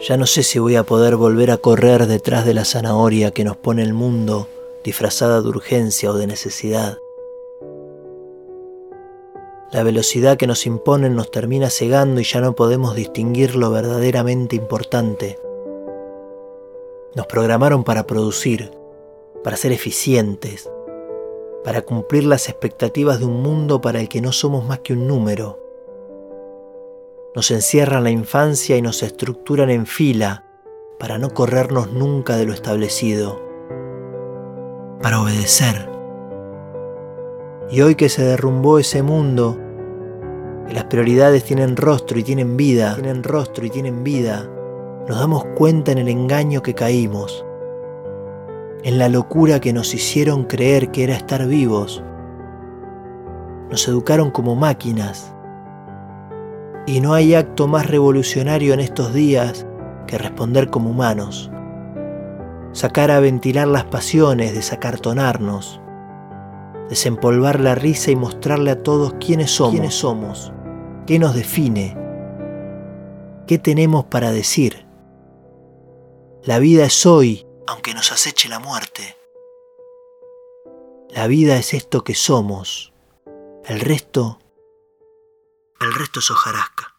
Ya no sé si voy a poder volver a correr detrás de la zanahoria que nos pone el mundo disfrazada de urgencia o de necesidad. La velocidad que nos imponen nos termina cegando y ya no podemos distinguir lo verdaderamente importante. Nos programaron para producir, para ser eficientes, para cumplir las expectativas de un mundo para el que no somos más que un número nos encierran la infancia y nos estructuran en fila para no corrernos nunca de lo establecido, para obedecer. Y hoy que se derrumbó ese mundo, que las prioridades tienen rostro y tienen vida, tienen rostro y tienen vida, nos damos cuenta en el engaño que caímos, en la locura que nos hicieron creer que era estar vivos. Nos educaron como máquinas y no hay acto más revolucionario en estos días que responder como humanos. Sacar a ventilar las pasiones, desacartonarnos, desempolvar la risa y mostrarle a todos quiénes somos, quiénes somos, qué nos define, qué tenemos para decir. La vida es hoy, aunque nos aceche la muerte. La vida es esto que somos. El resto el resto es hojarasca.